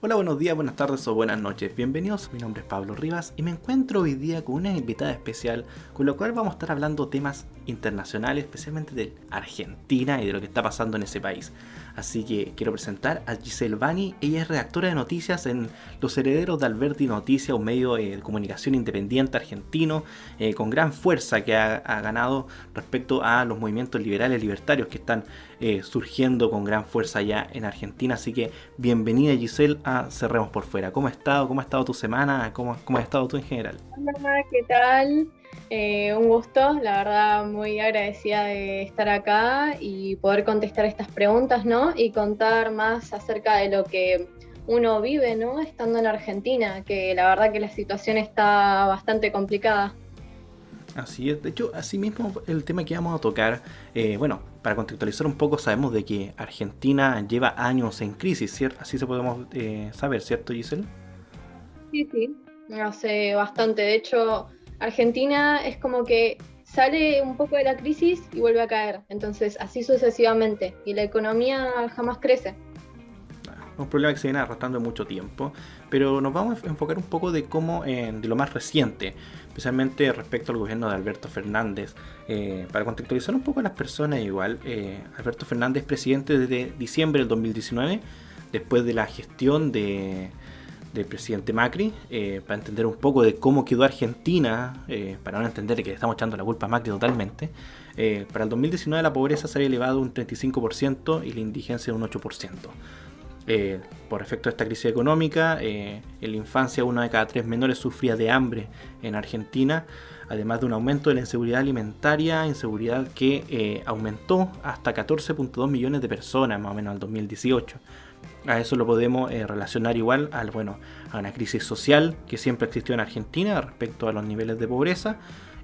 Hola, buenos días, buenas tardes o buenas noches. Bienvenidos, mi nombre es Pablo Rivas y me encuentro hoy día con una invitada especial con la cual vamos a estar hablando temas internacionales, especialmente de Argentina y de lo que está pasando en ese país. Así que quiero presentar a Giselle Bani. Ella es redactora de noticias en Los Herederos de Alberti Noticias, un medio de comunicación independiente argentino eh, con gran fuerza que ha, ganado respecto a los movimientos liberales libertarios que están eh, surgiendo con gran fuerza ya en Argentina. Así que bienvenida Giselle a Cerremos por Fuera. ¿Cómo ha estado? ¿Cómo ha estado tu semana? ¿Cómo, cómo has estado tú en general? Hola, ¿qué tal? Eh, un gusto, la verdad muy agradecida de estar acá y poder contestar estas preguntas, ¿no? Y contar más acerca de lo que uno vive, ¿no? Estando en Argentina, que la verdad que la situación está bastante complicada. Así es, de hecho, así mismo el tema que vamos a tocar, eh, bueno, para contextualizar un poco, sabemos de que Argentina lleva años en crisis, ¿cierto? Así se podemos eh, saber, ¿cierto, Giselle? Sí, sí, hace bastante. De hecho, Argentina es como que sale un poco de la crisis y vuelve a caer. Entonces, así sucesivamente. Y la economía jamás crece. Un problema que se viene arrastrando mucho tiempo. Pero nos vamos a enfocar un poco de cómo, de lo más reciente, especialmente respecto al gobierno de Alberto Fernández. Eh, para contextualizar un poco a las personas, igual, eh, Alberto Fernández es presidente desde diciembre del 2019, después de la gestión de del presidente Macri, eh, para entender un poco de cómo quedó Argentina, eh, para no entender que le estamos echando la culpa a Macri totalmente. Eh, para el 2019 la pobreza se había elevado un 35% y la indigencia un 8%. Por efecto de esta crisis económica, en la infancia una de cada tres menores sufría de hambre en Argentina, además de un aumento de la inseguridad alimentaria, inseguridad que aumentó hasta 14.2 millones de personas más o menos en el 2018. A eso lo podemos eh, relacionar igual al, bueno, a una crisis social que siempre existió en Argentina respecto a los niveles de pobreza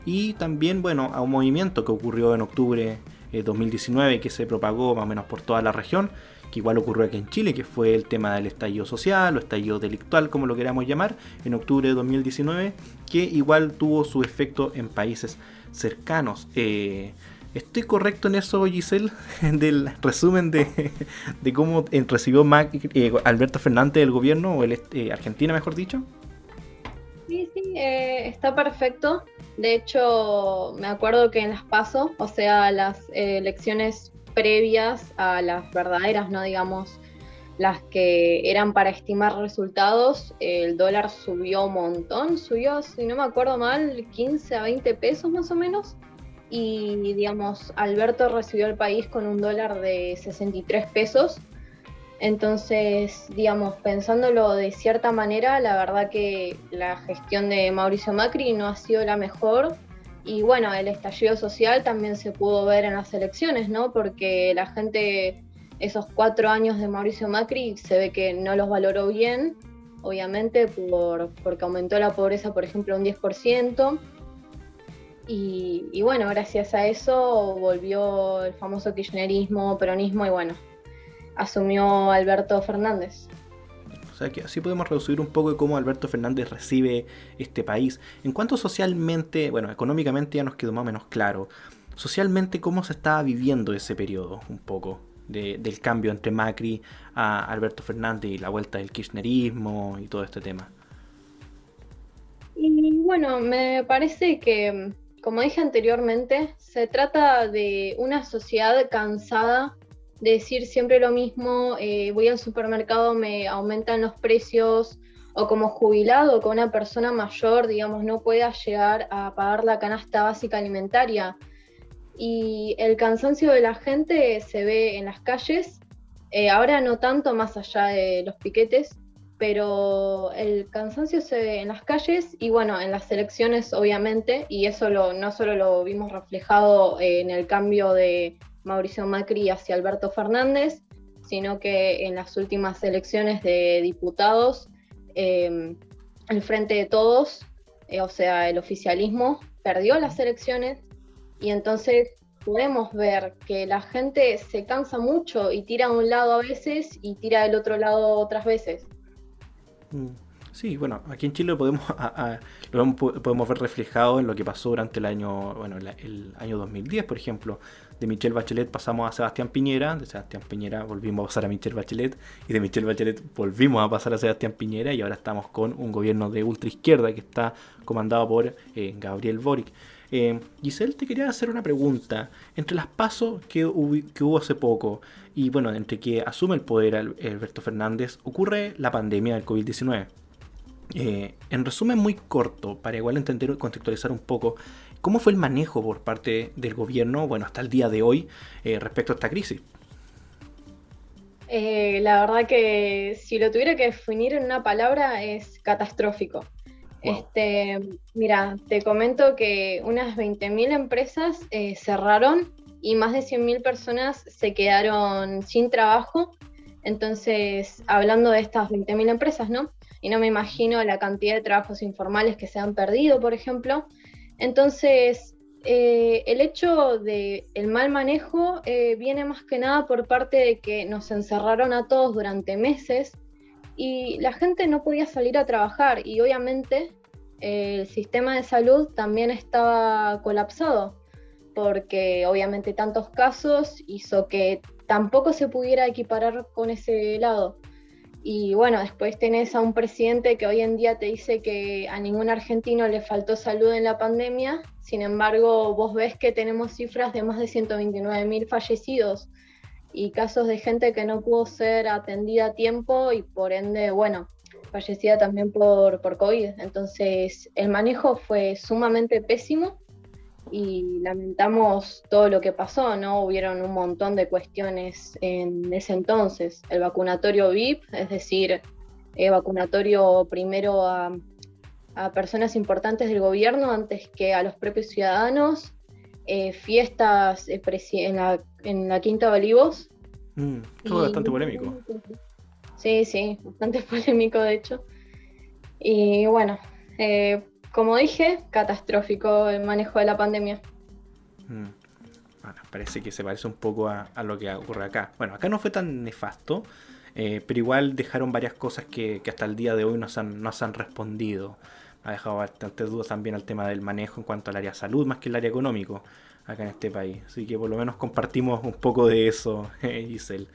y también bueno, a un movimiento que ocurrió en octubre de 2019 que se propagó más o menos por toda la región, que igual ocurrió aquí en Chile, que fue el tema del estallido social o estallido delictual, como lo queramos llamar, en octubre de 2019, que igual tuvo su efecto en países cercanos. Eh, ¿Estoy correcto en eso, Giselle? Del resumen de, cómo eh, recibió eh, Alberto Fernández del gobierno, o el, eh, Argentina, mejor dicho. Sí, sí, está perfecto. De hecho, me acuerdo que en las PASO, o sea, las elecciones previas a las verdaderas, no digamos las que eran para estimar resultados, el dólar subió un montón, subió, si no me acuerdo mal, 15 a 20 pesos más o menos y digamos, Alberto recibió el país con un dólar de 63 pesos. Entonces, digamos, pensándolo de cierta manera, la verdad que la gestión de Mauricio Macri no ha sido la mejor. Y bueno, el estallido social también se pudo ver en las elecciones, ¿no? Porque la gente, esos cuatro años de Mauricio Macri, se ve que no los valoró bien, obviamente, por, porque aumentó la pobreza, por ejemplo, un 10%. Y, bueno, gracias a eso volvió el famoso kirchnerismo, peronismo y bueno, asumió Alberto Fernández. O sea que así podemos reducir un poco de cómo Alberto Fernández recibe este país. En cuanto socialmente, bueno, económicamente ya nos quedó más o menos claro. Socialmente, ¿cómo se estaba viviendo ese periodo un poco? del cambio entre Macri a Alberto Fernández y la vuelta del kirchnerismo y todo este tema. Y bueno, me parece que como dije anteriormente, se trata de una sociedad cansada decir siempre lo mismo, eh, voy al supermercado, me aumentan los precios, o como jubilado, con una persona mayor, digamos, no pueda llegar a pagar la canasta básica alimentaria. Y el cansancio de la gente se ve en las calles, eh, ahora no tanto más allá de los piquetes, pero el cansancio se ve en las calles y bueno, en las elecciones obviamente, y eso no solo lo vimos reflejado en el cambio de Mauricio Macri hacia Alberto Fernández, sino que en las últimas elecciones de diputados, em, el Frente de Todos, eh, o sea, el oficialismo, perdió las elecciones y entonces podemos ver que la gente se cansa mucho y tira a un lado a veces y tira del otro lado otras veces. Mm. Sí, bueno, aquí en Chile podemos, lo podemos ver reflejado en lo que pasó durante el año, bueno, el año 2010, por ejemplo. De Michelle Bachelet pasamos a Sebastián Piñera, de Sebastián Piñera volvimos a pasar a Michelle Bachelet y de Michelle Bachelet volvimos a pasar a Sebastián Piñera y ahora estamos con un gobierno de ultra izquierda que está comandado por eh, Gabriel Boric. Eh, Giselle, te quería hacer una pregunta. Entre las pasos que hubo, hace poco y bueno, entre que asume el poder Alberto Fernández, ocurre la pandemia del COVID-19. Eh, en resumen muy corto, para igual entender y contextualizar un poco, ¿cómo fue el manejo por parte del gobierno, bueno, hasta el día de hoy, eh, respecto a esta crisis? la verdad que si lo tuviera que definir en una palabra es catastrófico. Este, mira, te comento que unas 20.000 empresas eh, cerraron y más de 100.000 personas se quedaron sin trabajo. Entonces, hablando de estas 20.000 empresas, ¿no? Y no me imagino la cantidad de trabajos informales que se han perdido, por ejemplo. Entonces, eh, el hecho de el mal manejo eh, viene más que nada por parte de que nos encerraron a todos durante meses y la gente no podía salir a trabajar y obviamente eh, el sistema de salud también estaba colapsado porque obviamente tantos casos hizo que tampoco se pudiera equiparar con ese lado. Y bueno, después tenés a un presidente que hoy en día te dice que a ningún argentino le faltó salud en la pandemia, sin embargo vos ves que tenemos cifras de más de 129 mil fallecidos y casos de gente que no pudo ser atendida a tiempo y por ende, bueno, fallecida también por, por COVID. Entonces, el manejo fue sumamente pésimo y lamentamos todo lo que pasó, ¿no? Hubieron un montón de cuestiones en ese entonces. El vacunatorio VIP, es decir, el vacunatorio primero a, a, personas importantes del gobierno antes que a los propios ciudadanos, eh, fiestas eh, en, la, en la Quinta de Olivos. Mm, todo bastante polémico. Sí, sí, bastante polémico de hecho. Y bueno, eh, como dije, catastrófico el manejo de la pandemia. Mm. Bueno, parece que se parece un poco a, lo que ocurre acá. Bueno, acá no fue tan nefasto, eh, pero igual dejaron varias cosas que, hasta el día de hoy no se han, han respondido. Ha dejado bastantes dudas también al tema del manejo en cuanto al área salud, más que el área económico acá en este país. Así que por lo menos compartimos un poco de eso, Giselle.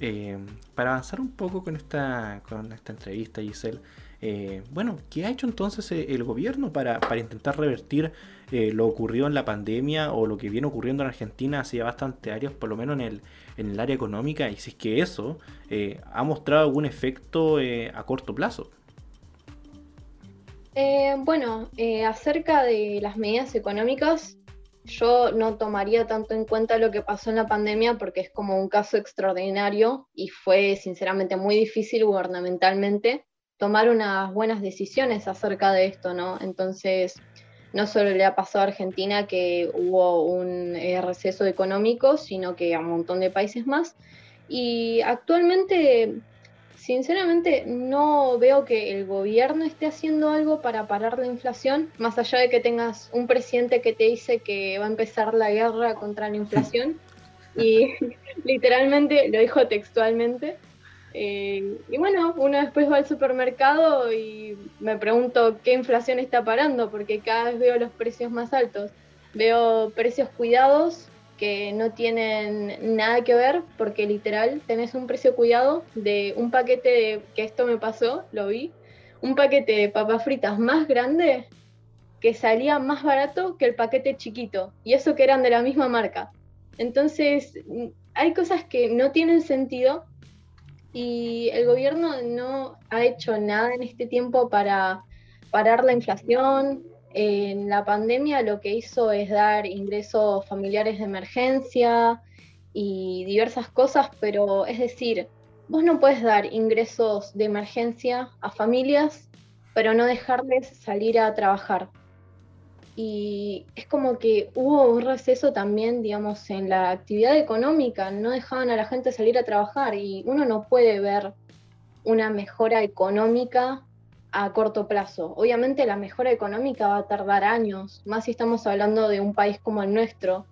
Eh, para avanzar un poco con esta, con esta entrevista, Giselle, eh, bueno, ¿qué ha hecho entonces eh, el gobierno para, intentar revertir lo ocurrido en la pandemia o lo que viene ocurriendo en Argentina hace bastante años, por lo menos en el, en el área económica? Y si es que eso ha mostrado algún efecto a corto plazo. bueno, acerca de las medidas económicas, yo no tomaría tanto en cuenta lo que pasó en la pandemia porque es como un caso extraordinario y fue sinceramente muy difícil gubernamentalmente tomar unas buenas decisiones acerca de esto, ¿no? Entonces, no solo le ha pasado a Argentina que hubo un eh, receso económico, sino que a un montón de países más. Y actualmente Sinceramente, no veo que el gobierno esté haciendo algo para parar la inflación, más allá de que tengas un presidente que te dice que va a empezar la guerra contra la inflación. y literalmente lo dijo textualmente. Eh, y bueno, uno después va al supermercado y me pregunto qué inflación está parando, porque cada vez veo los precios más altos. Veo precios cuidados que no tienen nada que ver, porque literal tenés un precio cuidado de un paquete de, que esto me pasó, lo vi, un paquete de papas fritas más grande que salía más barato que el paquete chiquito, y eso que eran de la misma marca. Entonces, hay cosas que no tienen sentido y el gobierno no ha hecho nada en este tiempo para parar la inflación, en la pandemia lo que hizo es dar ingresos familiares de emergencia y diversas cosas, pero es decir, vos no puedes dar ingresos de emergencia a familias, pero no dejarles salir a trabajar. Y es como que hubo un receso también, digamos, en la actividad económica, no dejaban a la gente salir a trabajar y uno no puede ver una mejora económica a corto plazo. Obviamente la mejora económica va a tardar años, más si estamos hablando de un país como el nuestro.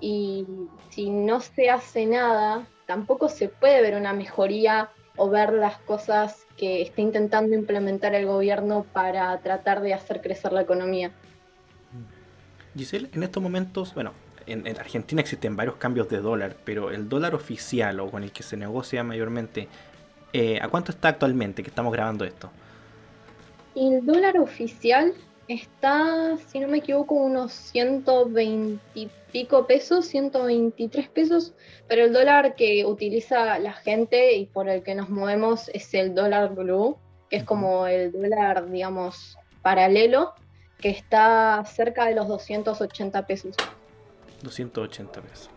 Y si no se hace nada, tampoco se puede ver una mejoría o ver las cosas que está intentando implementar el gobierno para tratar de hacer crecer la economía. Giselle, en estos momentos, bueno, en, Argentina existen varios cambios de dólar, pero el dólar oficial o con el que se negocia mayormente, eh, ¿a cuánto está actualmente que estamos grabando esto? El dólar oficial está, si no me equivoco, unos 120 y pico pesos, 123 pesos, pero el dólar que utiliza la gente y por el que nos movemos es el dólar blue, que es como el dólar, digamos, paralelo, que está cerca de los 280 pesos. 280 pesos.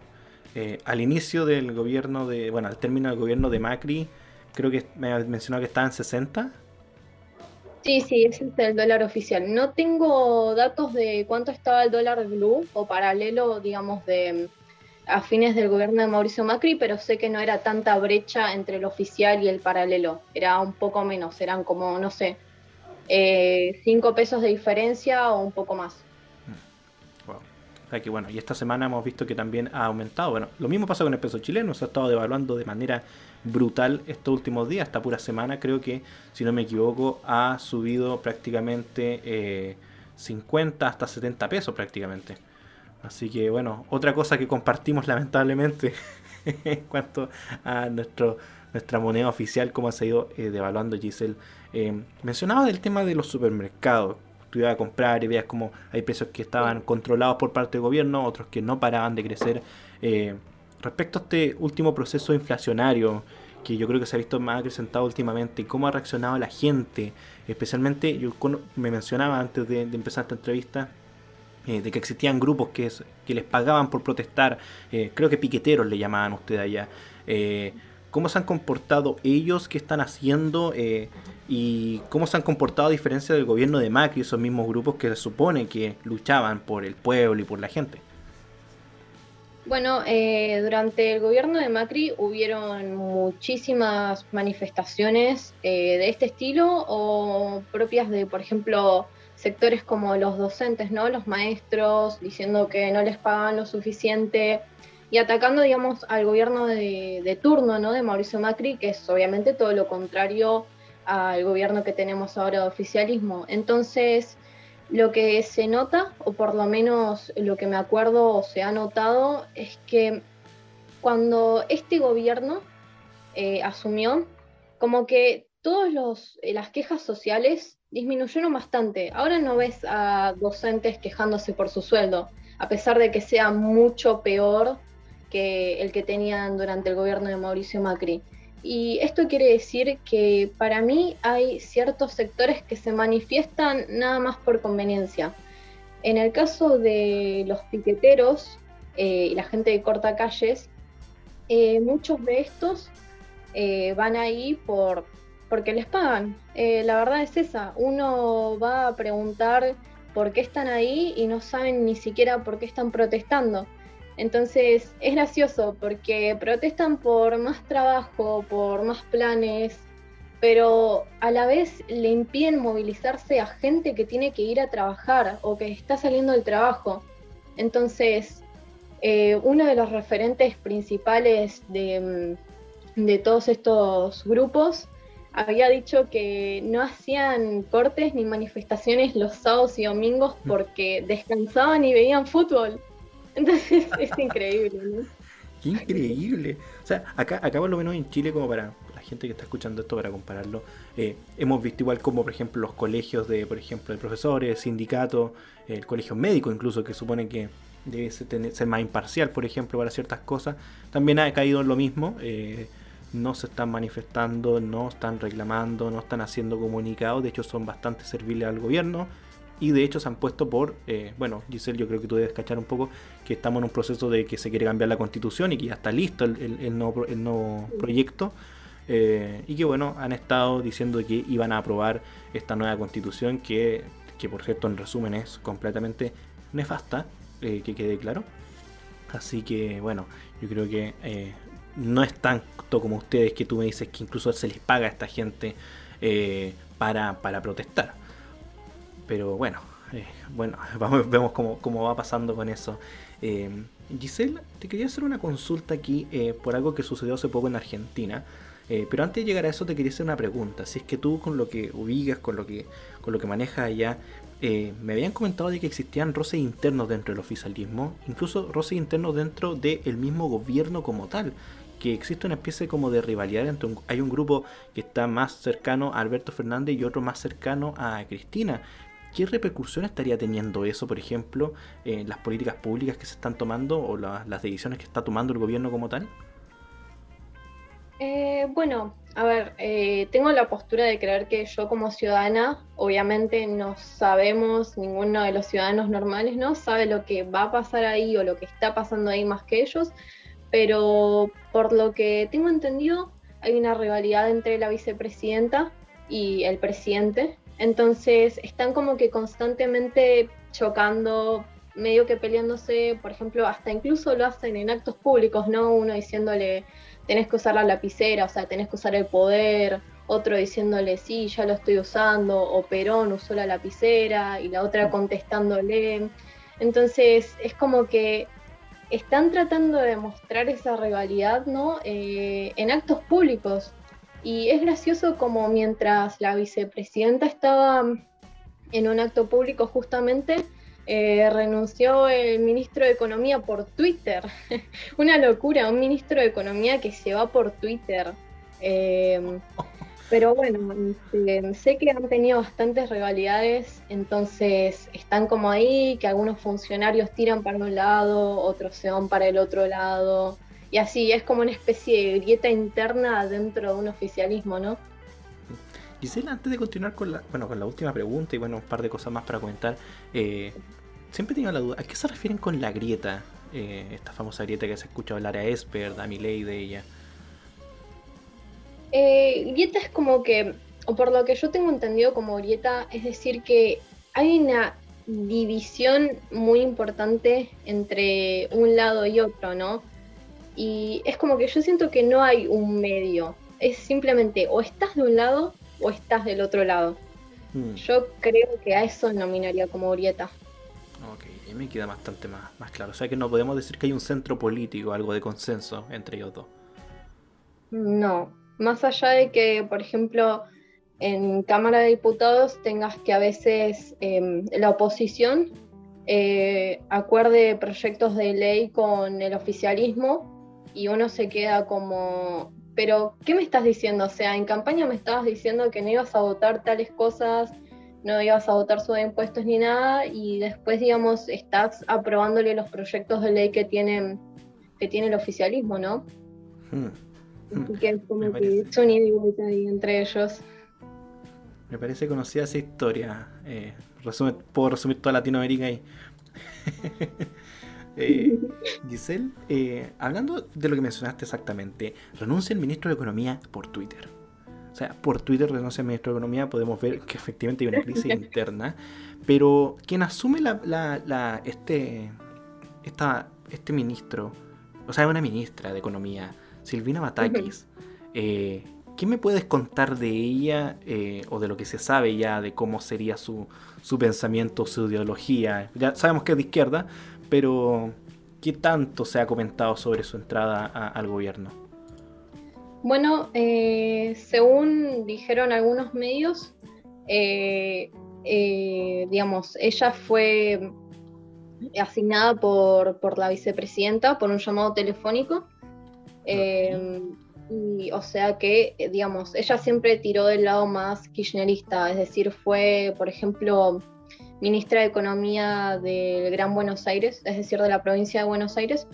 Eh, al inicio del gobierno de, bueno, al término del gobierno de Macri, creo que me ha mencionado que estaba en 60. Sí, sí, ese es el dólar oficial. No tengo datos de cuánto estaba el dólar blue o paralelo, digamos, de a fines del gobierno de Mauricio Macri, pero sé que no era tanta brecha entre el oficial y el paralelo. Era un poco menos, eran como, no sé, eh, cinco pesos de diferencia o un poco más. Wow. que bueno, y esta semana hemos visto que también ha aumentado. Bueno, lo mismo pasa con el peso chileno, se ha estado devaluando de manera brutal estos últimos días, esta pura semana creo que, si no me equivoco, ha subido prácticamente 50 eh, hasta 70 pesos prácticamente. Así que bueno, otra cosa que compartimos lamentablemente en cuanto a nuestro, nuestra moneda oficial, cómo ha ido eh, devaluando Giselle. Eh, mencionaba del tema de los supermercados. Tú ibas a comprar y veías como hay precios que estaban controlados por parte del gobierno, otros que no paraban de crecer. Respecto a este último proceso inflacionario, que yo creo que se ha visto más acrecentado últimamente, cómo ha reaccionado la gente, especialmente, yo me mencionaba antes de, empezar esta entrevista, eh, de que existían grupos que, les pagaban por protestar, eh, creo que piqueteros le llamaban ustedes allá. Eh, ¿Cómo se han comportado ellos? ¿Qué están haciendo? ¿Y cómo se han comportado a diferencia del gobierno de Macri, esos mismos grupos que se supone que luchaban por el pueblo y por la gente? Bueno, eh, durante el gobierno de Macri hubieron muchísimas manifestaciones eh, de este estilo o propias de, por ejemplo, sectores como los docentes, ¿no? Los maestros diciendo que no les pagaban lo suficiente y atacando, digamos, al gobierno de, turno, ¿no? De Mauricio Macri, que es obviamente todo lo contrario al gobierno que tenemos ahora de oficialismo. Entonces, lo que se nota, o por lo menos lo que me acuerdo se ha notado, es que cuando este gobierno eh, asumió, como que todas eh, las quejas sociales disminuyeron bastante. Ahora no ves a docentes quejándose por su sueldo, a pesar de que sea mucho peor que el que tenían durante el gobierno de Mauricio Macri. Y esto quiere decir que para mí hay ciertos sectores que se manifiestan nada más por conveniencia. En el caso de los piqueteros eh, y la gente de corta calles, eh, muchos de estos eh, van ahí por, porque les pagan. la verdad es esa, uno va a preguntar por qué están ahí y no saben ni siquiera por qué están protestando. Entonces es gracioso porque protestan por más trabajo, por más planes, pero a la vez le impiden movilizarse a gente que tiene que ir a trabajar o que está saliendo del trabajo. Entonces, eh, uno de los referentes principales de, mm, de todos estos grupos había dicho que no hacían cortes ni manifestaciones los sábados y domingos mm. porque descansaban y veían fútbol. Entonces es increíble, ¿no? Increíble. O sea, acá, acá por lo menos en Chile, como para la gente que está escuchando esto, para compararlo, eh, hemos visto igual como, por ejemplo, los colegios de, por ejemplo, de profesores, sindicatos, el colegio médico incluso, que supone que debe ser, más imparcial, por ejemplo, para ciertas cosas, también ha caído en lo mismo. Eh, no se están manifestando, no están reclamando, no están haciendo comunicados, de hecho son bastante serviles al gobierno y de hecho se han puesto por, eh, bueno, Giselle, yo creo que tú debes cachar un poco que estamos en un proceso de que se quiere cambiar la constitución y que ya está listo el, nuevo, proyecto. Eh, y que bueno, han estado diciendo que iban a aprobar esta nueva constitución que, que por cierto en resumen es completamente nefasta, eh, que quede claro. Así que bueno, yo creo que no es tanto como ustedes que tú me dices que incluso se les paga a esta gente para, para protestar pero bueno, eh, bueno, vamos, vemos cómo, va pasando con eso. Eh, Giselle, te quería hacer una consulta aquí eh, por algo que sucedió hace poco en Argentina. Pero antes de llegar a eso te quería hacer una pregunta. Si es que tú con lo que ubicas, con lo que, con lo que manejas allá, me habían comentado de que existían roces internos dentro del oficialismo, incluso roces internos dentro del mismo gobierno como tal, que existe una especie como de rivalidad entre hay un grupo que está más cercano a Alberto Fernández y otro más cercano a Cristina. ¿Qué repercusión estaría teniendo eso, por ejemplo, en las políticas públicas que se están tomando o las decisiones que está tomando el gobierno como tal? Eh, bueno, a ver, eh, tengo la postura de creer que yo como ciudadana, obviamente no sabemos, ninguno de los ciudadanos normales no sabe lo que va a pasar ahí o lo que está pasando ahí más que ellos, pero por lo que tengo entendido, hay una rivalidad entre la vicepresidenta y el presidente, entonces están como que constantemente chocando, medio que peleándose, por ejemplo, hasta incluso lo hacen en actos públicos, ¿no? Uno diciéndole tenés que usar la lapicera, o sea, tenés que usar el poder, otro diciéndole sí, ya lo estoy usando, o Perón usó la lapicera, y la otra contestándole. Entonces es como que están tratando de mostrar esa rivalidad, ¿no? Eh, en actos públicos. Y es gracioso como mientras la vicepresidenta estaba en un acto público justamente, eh, renunció el ministro de Economía por Twitter. Una locura, un ministro de Economía que se va por Twitter. Eh, pero bueno, este, sé que han tenido bastantes rivalidades, entonces están como ahí, que algunos funcionarios tiran para un lado, otros se van para el otro lado, y así es como una especie de grieta interna dentro de un oficialismo, ¿no? Gisela, antes de continuar con la, bueno, con la última pregunta y bueno, un par de cosas más para comentar, eh, siempre tengo la duda, ¿a qué se refieren con la grieta? Eh, esta famosa grieta que se escucha hablar a Esper, a Miley de ella. Eh, grieta es como que, o por lo que yo tengo entendido como grieta, es decir que hay una división muy importante entre un lado y otro, ¿no? Y es como que yo siento que no hay un medio, es simplemente o estás de un lado o estás del otro lado. Hmm. Yo creo que a eso nominaría como grieta. Ok, y me queda bastante más, más claro. O sea que no podemos decir que hay un centro político, algo de consenso entre ellos dos. No, más allá de que, por ejemplo, en Cámara de Diputados tengas que a veces em, la oposición eh, acuerde proyectos de ley con el oficialismo y uno se queda como, pero ¿qué me estás diciendo? O sea, en campaña me estabas diciendo que no ibas a votar tales cosas no ibas a votar sobre impuestos ni nada y después, digamos, estás aprobándole los proyectos de ley que tienen que tiene el oficialismo, ¿no? Hmm. que es como que son y ahí entre ellos. Me parece conocida esa historia. Eh, puedo resumir toda Latinoamérica ahí. eh, Giselle, eh, hablando de lo que mencionaste exactamente, renuncia el ministro de Economía por Twitter. O sea, por Twitter renuncia al ministro de Economía, podemos ver que efectivamente hay una crisis interna, pero quien asume la, este, este ministro, o sea, una ministra de Economía, Silvina Batakis, eh, ¿qué me puedes contar de ella eh, o de lo que se sabe ya de cómo sería su, su pensamiento, su ideología? Ya sabemos que es de izquierda, pero ¿qué tanto se ha comentado sobre su entrada al gobierno? Bueno, eh, según dijeron algunos medios, eh, eh, digamos, ella fue asignada por, la vicepresidenta por un llamado telefónico. o sea que, digamos, ella siempre tiró del lado más kirchnerista, es decir, fue, por ejemplo, ministra de Economía del Gran Buenos Aires, es decir, de la provincia de Buenos Aires,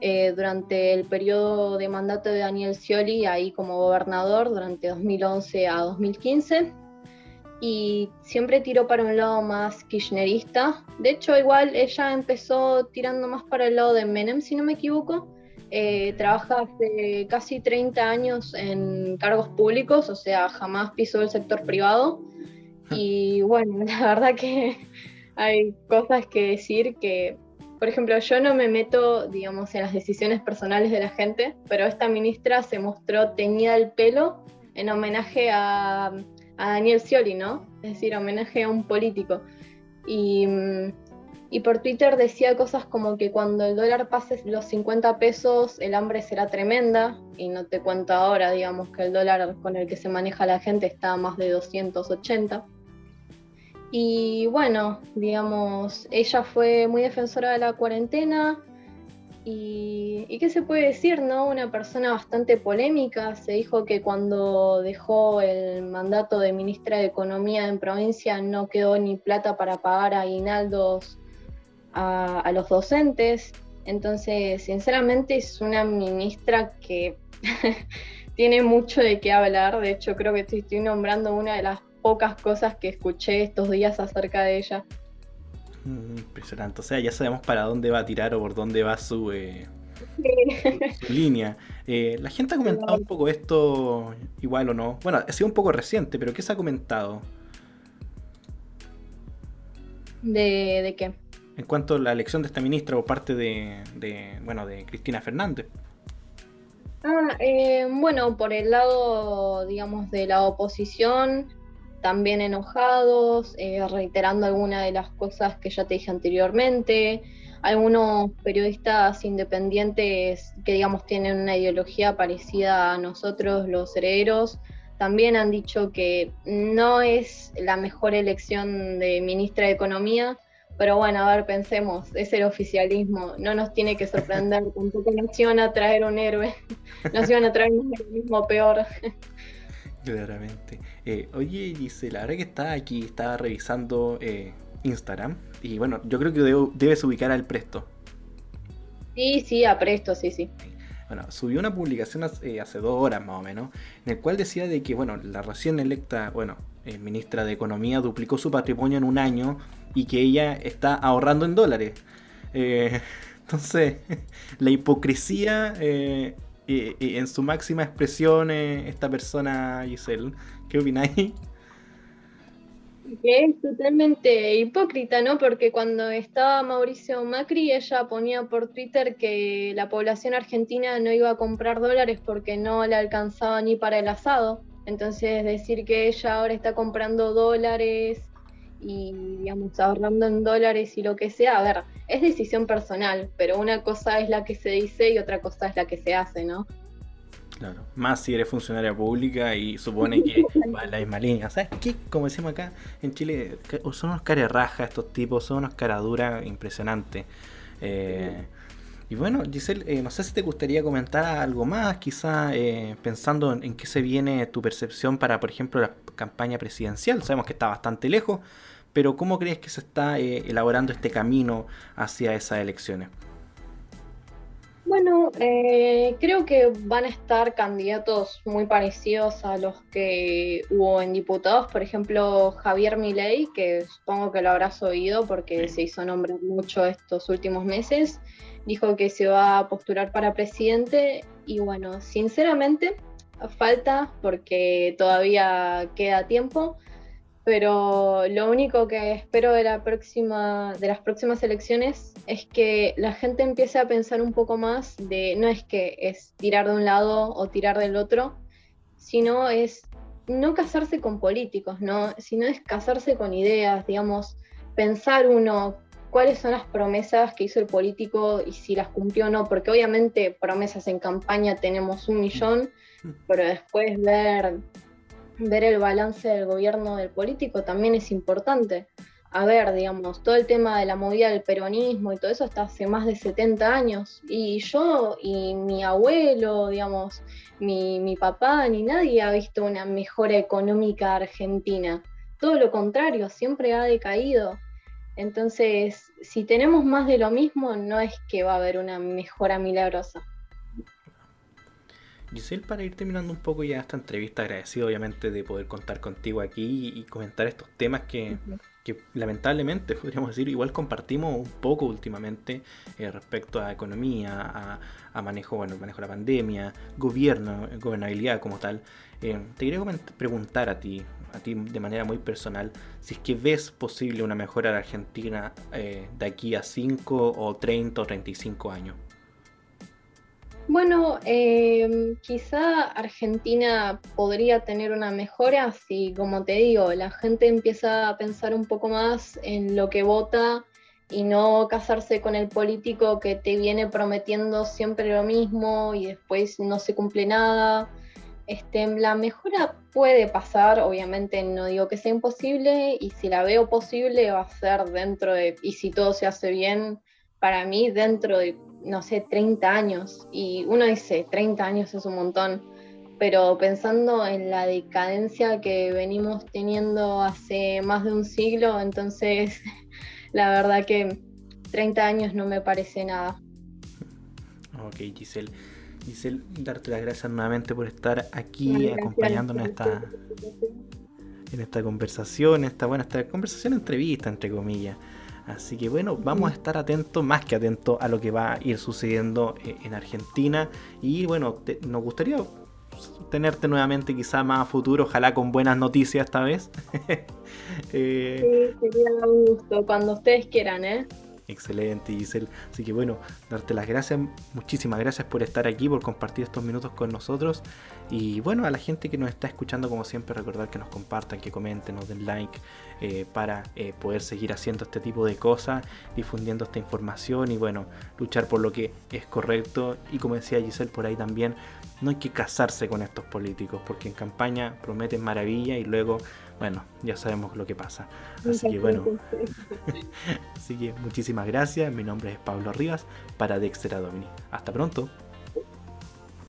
eh, durante el periodo de mandato de Daniel Scioli, ahí como gobernador, durante 2011 a 2015. Y siempre tiró para un lado más kirchnerista. De hecho, igual ella empezó tirando más para el lado de Menem, si no me equivoco. Eh, trabaja hace casi 30 años en cargos públicos, o sea, jamás pisó el sector privado. Y bueno, la verdad que hay cosas que decir que por ejemplo, yo no me meto, digamos, en las decisiones personales de la gente, pero esta ministra se mostró teñida el pelo en homenaje a, Daniel Scioli, ¿no? Es decir, homenaje a un político. Y, y por Twitter decía cosas como que cuando el dólar pase los 50 pesos el hambre será tremenda y no te cuento ahora, digamos que el dólar con el que se maneja la gente está a más de 280. Y bueno, digamos, ella fue muy defensora de la cuarentena y, y, qué se puede decir, ¿no? Una persona bastante polémica. Se dijo que cuando dejó el mandato de ministra de Economía en provincia no quedó ni plata para pagar aguinaldos a, los docentes. Entonces, sinceramente, es una ministra que tiene mucho de qué hablar. De hecho, creo que estoy, nombrando una de las pocas cosas que escuché estos días acerca de ella. Mm, impresionante. O sea, ya sabemos para dónde va a tirar o por dónde va su, eh, línea. Eh, la gente ha comentado un poco esto, igual o no. Bueno, ha sido un poco reciente, pero ¿qué se ha comentado? ¿De, de qué? En cuanto a la elección de esta ministra por parte de, bueno, de Cristina Fernández? Ah, eh, bueno, por el lado, digamos, de la oposición, también enojados, eh, reiterando algunas de las cosas que ya te dije anteriormente. Algunos periodistas independientes que, digamos, tienen una ideología parecida a nosotros, los herederos, también han dicho que no es la mejor elección de ministra de Economía, pero bueno, a ver, pensemos, es el oficialismo, no nos tiene que sorprender, tampoco nos iban a traer un héroe, nos iban a traer un mismo peor. Claramente. Eh, oye, Gisela, ahora que está aquí, estaba revisando eh, Instagram, y bueno, yo creo que debes ubicar al Presto. Sí, sí, a Presto, sí, sí. Bueno, subió una publicación hace, hace, dos horas más o menos, en el cual decía de que, bueno, la recién electa, bueno, eh, ministra de Economía duplicó su patrimonio en un año y que ella está ahorrando en dólares. Eh, entonces, la hipocresía eh, en su máxima expresión, esta persona, Giselle, ¿qué opináis? Que es totalmente hipócrita, ¿no? Porque cuando estaba Mauricio Macri, ella ponía por Twitter que la población argentina no iba a comprar dólares porque no le alcanzaba ni para el asado. Entonces decir que ella ahora está comprando dólares y digamos ahorrando en dólares y lo que sea, a ver, es decisión personal, pero una cosa es la que se dice y otra cosa es la que se hace, ¿no? Claro, más si eres funcionaria pública y supone que va en la misma línea. ¿Sabes qué? Como decimos acá en Chile, son unos rajas estos tipos, son unos caraduras impresionantes. Eh, y bueno, Giselle, eh, no sé si te gustaría comentar algo más, quizá eh, pensando en, qué se viene tu percepción para, por ejemplo, la campaña presidencial. Sabemos que está bastante lejos, pero ¿cómo crees que se está eh, elaborando este camino hacia esas elecciones? Bueno, creo que van a estar candidatos muy parecidos a los que hubo en diputados, por ejemplo Javier Milei, que supongo que lo habrás oído porque se hizo nombrar mucho estos últimos meses, dijo que se va a postular para presidente y bueno, sinceramente falta porque todavía queda tiempo, pero lo único que espero de, la próxima, de las próximas elecciones es que la gente empiece a pensar un poco más de no es que es tirar de un lado o tirar del otro, sino es no casarse con políticos, ¿no? sino es casarse con ideas, digamos, pensar uno cuáles son las promesas que hizo el político y si las cumplió o no, porque obviamente promesas en campaña tenemos un millón, pero después ver, ver el balance del gobierno del político también es importante. A ver, digamos, todo el tema de la movida del peronismo y todo eso está hace más de 70 años. Y yo y mi abuelo, digamos, mi, mi papá, ni nadie ha visto una mejora económica argentina. Todo lo contrario, siempre ha decaído. Entonces, si tenemos más de lo mismo, no es que va a haber una mejora milagrosa. Giselle, para ir terminando un poco ya esta entrevista, agradecido obviamente de poder contar contigo aquí y, comentar estos temas que, lamentablemente, podríamos decir, igual compartimos un poco últimamente eh, respecto a economía, a, manejo, bueno, manejo de la pandemia, gobierno, gobernabilidad como tal. Eh, te quería preguntar a ti, a ti de manera muy personal, si es que ves posible una mejora de Argentina eh, de aquí a 5 o 30 o 35 años. Bueno, em, quizá Argentina podría tener una mejora si, como te digo, la gente empieza a pensar un poco más en lo que vota y no casarse con el político que te viene prometiendo siempre lo mismo y después no se cumple nada. Este, la mejora puede pasar, obviamente no digo que sea imposible, y si la veo posible va a ser dentro de, y si todo se hace bien, para mí dentro de, no sé, 30 años. Y uno dice, 30 años es un montón, pero pensando en la decadencia que venimos teniendo hace más de un siglo, entonces la verdad que 30 años no me parece nada. Ok, Giselle. Giselle, darte las gracias nuevamente por estar aquí acompañándonos en esta, en esta conversación, esta buena esta conversación entrevista, entre comillas. Así que bueno, vamos a estar atentos, más que atentos a lo que va a ir sucediendo eh, en Argentina. Y bueno, nos gustaría tenerte nuevamente quizá más a futuro, ojalá con buenas noticias esta vez. eh, sí, sería un gusto, cuando ustedes quieran, ¿eh? Excelente, Giselle. Así que bueno, darte las gracias, muchísimas gracias por estar aquí, por compartir estos minutos con nosotros. Y bueno, a la gente que nos está escuchando, como siempre, recordar que nos compartan, que comenten, nos den like eh, para eh, poder seguir haciendo este tipo de cosas, difundiendo esta información y bueno, luchar por lo que es correcto. Y como decía Giselle por ahí también, no hay que casarse con estos políticos, porque en campaña prometen maravilla y luego bueno, ya sabemos lo que pasa. Así que bueno, así que muchísimas gracias. Mi nombre es Pablo Rivas para Dexter Domini. Hasta pronto.